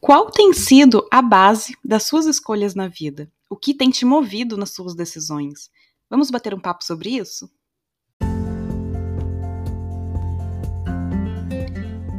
Qual tem sido a base das suas escolhas na vida? O que tem te movido nas suas decisões? Vamos bater um papo sobre isso?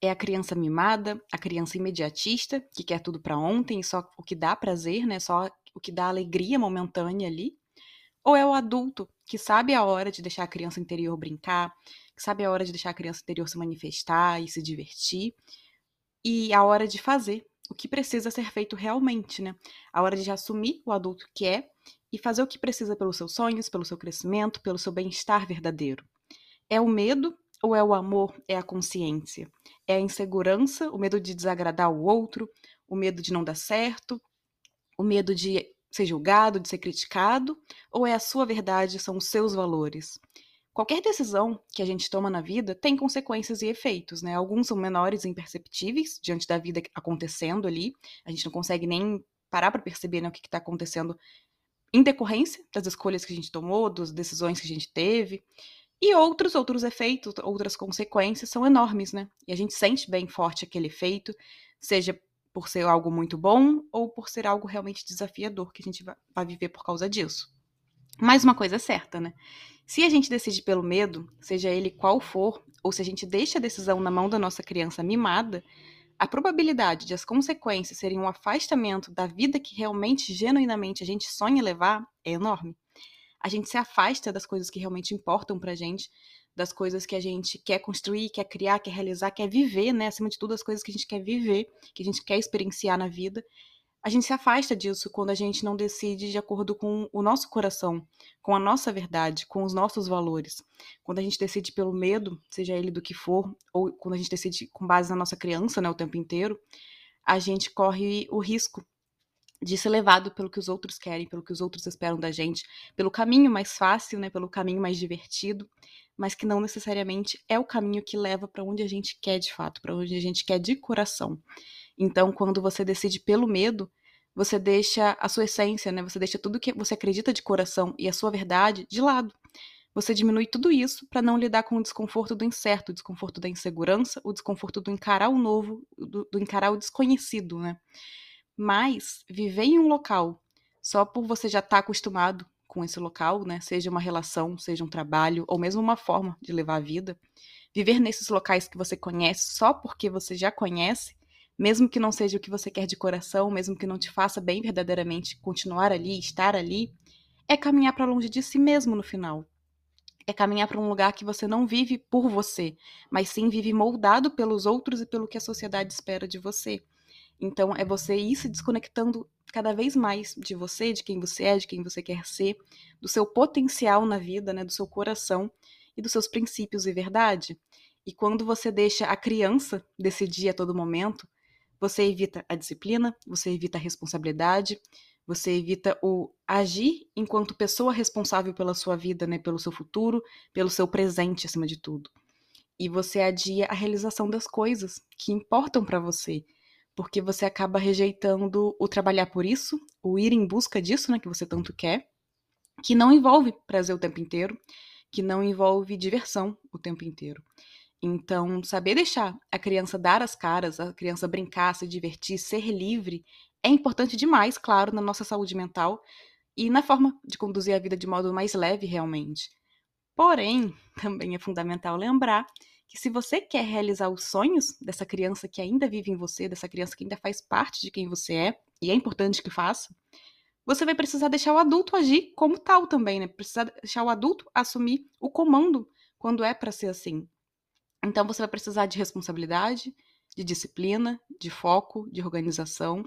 É a criança mimada, a criança imediatista, que quer tudo para ontem, só o que dá prazer, né? Só o que dá alegria momentânea ali. Ou é o adulto que sabe a hora de deixar a criança interior brincar, que sabe a hora de deixar a criança interior se manifestar e se divertir, e a hora de fazer o que precisa ser feito realmente, né? A hora de assumir o adulto que é e fazer o que precisa pelos seus sonhos, pelo seu crescimento, pelo seu bem-estar verdadeiro. É o medo ou é o amor? É a consciência? É a insegurança, o medo de desagradar o outro, o medo de não dar certo, o medo de ser julgado, de ser criticado? Ou é a sua verdade, são os seus valores? Qualquer decisão que a gente toma na vida tem consequências e efeitos, né? Alguns são menores e imperceptíveis diante da vida acontecendo ali. A gente não consegue nem parar para perceber né, o que está acontecendo em decorrência das escolhas que a gente tomou, das decisões que a gente teve. E outros, outros efeitos, outras consequências são enormes, né? E a gente sente bem forte aquele efeito, seja por ser algo muito bom ou por ser algo realmente desafiador que a gente vai viver por causa disso. Mais uma coisa é certa, né? Se a gente decide pelo medo, seja ele qual for, ou se a gente deixa a decisão na mão da nossa criança mimada, a probabilidade de as consequências serem um afastamento da vida que realmente, genuinamente, a gente sonha levar é enorme a gente se afasta das coisas que realmente importam pra gente, das coisas que a gente quer construir, quer criar, quer realizar, quer viver, né? Acima de tudo, as coisas que a gente quer viver, que a gente quer experienciar na vida. A gente se afasta disso quando a gente não decide de acordo com o nosso coração, com a nossa verdade, com os nossos valores. Quando a gente decide pelo medo, seja ele do que for, ou quando a gente decide com base na nossa criança, né, o tempo inteiro, a gente corre o risco de ser levado pelo que os outros querem, pelo que os outros esperam da gente, pelo caminho mais fácil, né, pelo caminho mais divertido, mas que não necessariamente é o caminho que leva para onde a gente quer de fato, para onde a gente quer de coração. Então, quando você decide pelo medo, você deixa a sua essência, né, você deixa tudo que você acredita de coração e a sua verdade de lado. Você diminui tudo isso para não lidar com o desconforto do incerto, o desconforto da insegurança, o desconforto do encarar o novo, do, do encarar o desconhecido, né? Mas viver em um local só por você já estar tá acostumado com esse local, né? Seja uma relação, seja um trabalho, ou mesmo uma forma de levar a vida. Viver nesses locais que você conhece só porque você já conhece, mesmo que não seja o que você quer de coração, mesmo que não te faça bem verdadeiramente continuar ali, estar ali, é caminhar para longe de si mesmo no final. É caminhar para um lugar que você não vive por você, mas sim vive moldado pelos outros e pelo que a sociedade espera de você. Então, é você ir se desconectando cada vez mais de você, de quem você é, de quem você quer ser, do seu potencial na vida, né, do seu coração e dos seus princípios e verdade. E quando você deixa a criança decidir a todo momento, você evita a disciplina, você evita a responsabilidade, você evita o agir enquanto pessoa responsável pela sua vida, né, pelo seu futuro, pelo seu presente acima de tudo. E você adia a realização das coisas que importam para você, porque você acaba rejeitando o trabalhar por isso, o ir em busca disso, né, que você tanto quer, que não envolve prazer o tempo inteiro, que não envolve diversão o tempo inteiro. Então, saber deixar a criança dar as caras, a criança brincar, se divertir, ser livre, é importante demais, claro, na nossa saúde mental e na forma de conduzir a vida de modo mais leve realmente. Porém, também é fundamental lembrar que se você quer realizar os sonhos dessa criança que ainda vive em você, dessa criança que ainda faz parte de quem você é, e é importante que faça, você vai precisar deixar o adulto agir como tal também, né? Precisar deixar o adulto assumir o comando quando é para ser assim. Então você vai precisar de responsabilidade, de disciplina, de foco, de organização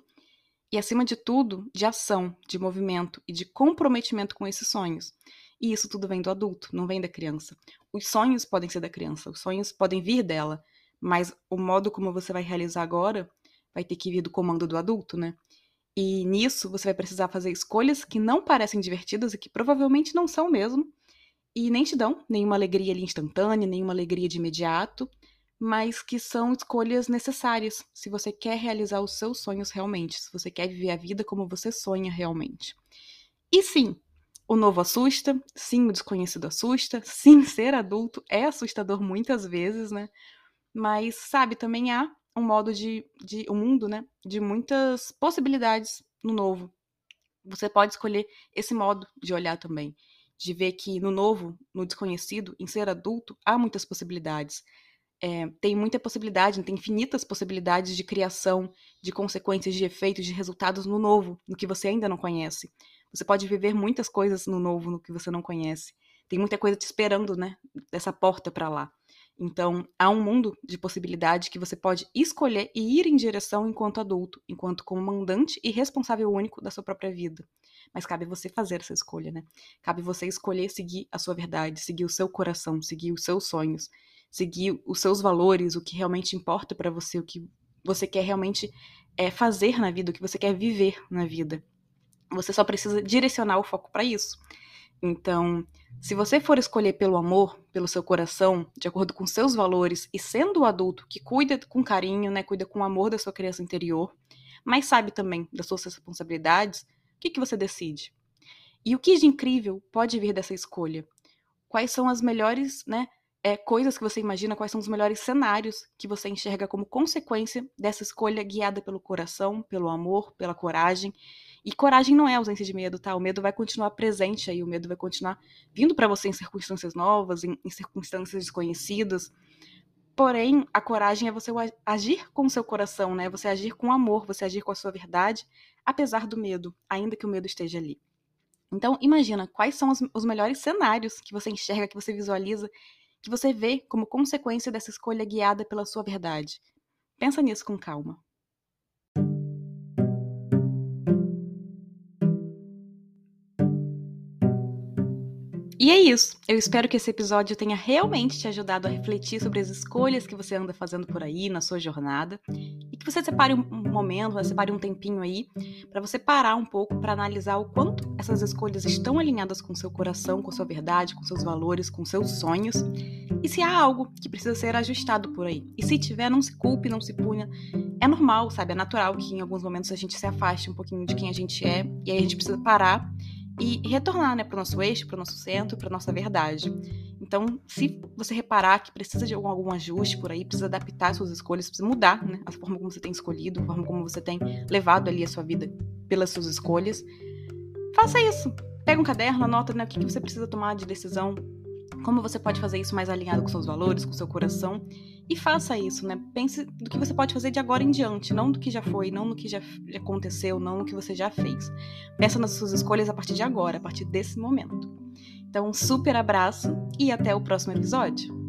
e, acima de tudo, de ação, de movimento e de comprometimento com esses sonhos. E isso tudo vem do adulto, não vem da criança. Os sonhos podem ser da criança, os sonhos podem vir dela, mas o modo como você vai realizar agora vai ter que vir do comando do adulto, né? E nisso você vai precisar fazer escolhas que não parecem divertidas e que provavelmente não são mesmo, e nem te dão nenhuma alegria ali instantânea, nenhuma alegria de imediato, mas que são escolhas necessárias se você quer realizar os seus sonhos realmente, se você quer viver a vida como você sonha realmente. E sim, o novo assusta, sim, o desconhecido assusta, sim, ser adulto é assustador muitas vezes, né? Mas, sabe, também há um modo de, de um mundo, né, de muitas possibilidades no novo. Você pode escolher esse modo de olhar também, de ver que no novo, no desconhecido, em ser adulto, há muitas possibilidades. É, tem muita possibilidade, tem infinitas possibilidades de criação, de consequências, de efeitos, de resultados no novo, no que você ainda não conhece. Você pode viver muitas coisas no novo, no que você não conhece. Tem muita coisa te esperando, né? Dessa porta para lá. Então, há um mundo de possibilidade que você pode escolher e ir em direção enquanto adulto, enquanto comandante e responsável único da sua própria vida. Mas cabe você fazer essa escolha, né? Cabe você escolher seguir a sua verdade, seguir o seu coração, seguir os seus sonhos, seguir os seus valores, o que realmente importa para você, o que você quer realmente é, fazer na vida, o que você quer viver na vida. Você só precisa direcionar o foco para isso. Então, se você for escolher pelo amor, pelo seu coração, de acordo com seus valores e sendo o adulto que cuida com carinho, né, cuida com amor da sua criança interior, mas sabe também das suas responsabilidades, o que, que você decide? E o que de incrível pode vir dessa escolha? Quais são as melhores, né, é, coisas que você imagina, quais são os melhores cenários que você enxerga como consequência dessa escolha guiada pelo coração, pelo amor, pela coragem e coragem não é ausência de medo, tá? O medo vai continuar presente aí, o medo vai continuar vindo para você em circunstâncias novas, em, em circunstâncias desconhecidas. Porém, a coragem é você agir com o seu coração, né? Você agir com amor, você agir com a sua verdade, apesar do medo, ainda que o medo esteja ali. Então, imagina quais são os, os melhores cenários que você enxerga, que você visualiza, que você vê como consequência dessa escolha guiada pela sua verdade. Pensa nisso com calma. E é isso. Eu espero que esse episódio tenha realmente te ajudado a refletir sobre as escolhas que você anda fazendo por aí na sua jornada e que você separe um momento, separe um tempinho aí para você parar um pouco para analisar o quanto essas escolhas estão alinhadas com seu coração, com sua verdade, com seus valores, com seus sonhos e se há algo que precisa ser ajustado por aí. E se tiver, não se culpe, não se punha. É normal, sabe? É natural que em alguns momentos a gente se afaste um pouquinho de quem a gente é e aí a gente precisa parar e retornar né, para o nosso eixo, para o nosso centro, para a nossa verdade. Então, se você reparar que precisa de algum, algum ajuste por aí, precisa adaptar suas escolhas, precisa mudar né, a forma como você tem escolhido, a forma como você tem levado ali a sua vida pelas suas escolhas, faça isso. Pega um caderno, anota né, o que você precisa tomar de decisão, como você pode fazer isso mais alinhado com seus valores, com seu coração e faça isso, né? Pense do que você pode fazer de agora em diante, não do que já foi, não no que já, aconteceu, não no que você já fez. Pensa nas suas escolhas a partir de agora, a partir desse momento. Então, um super abraço e até o próximo episódio.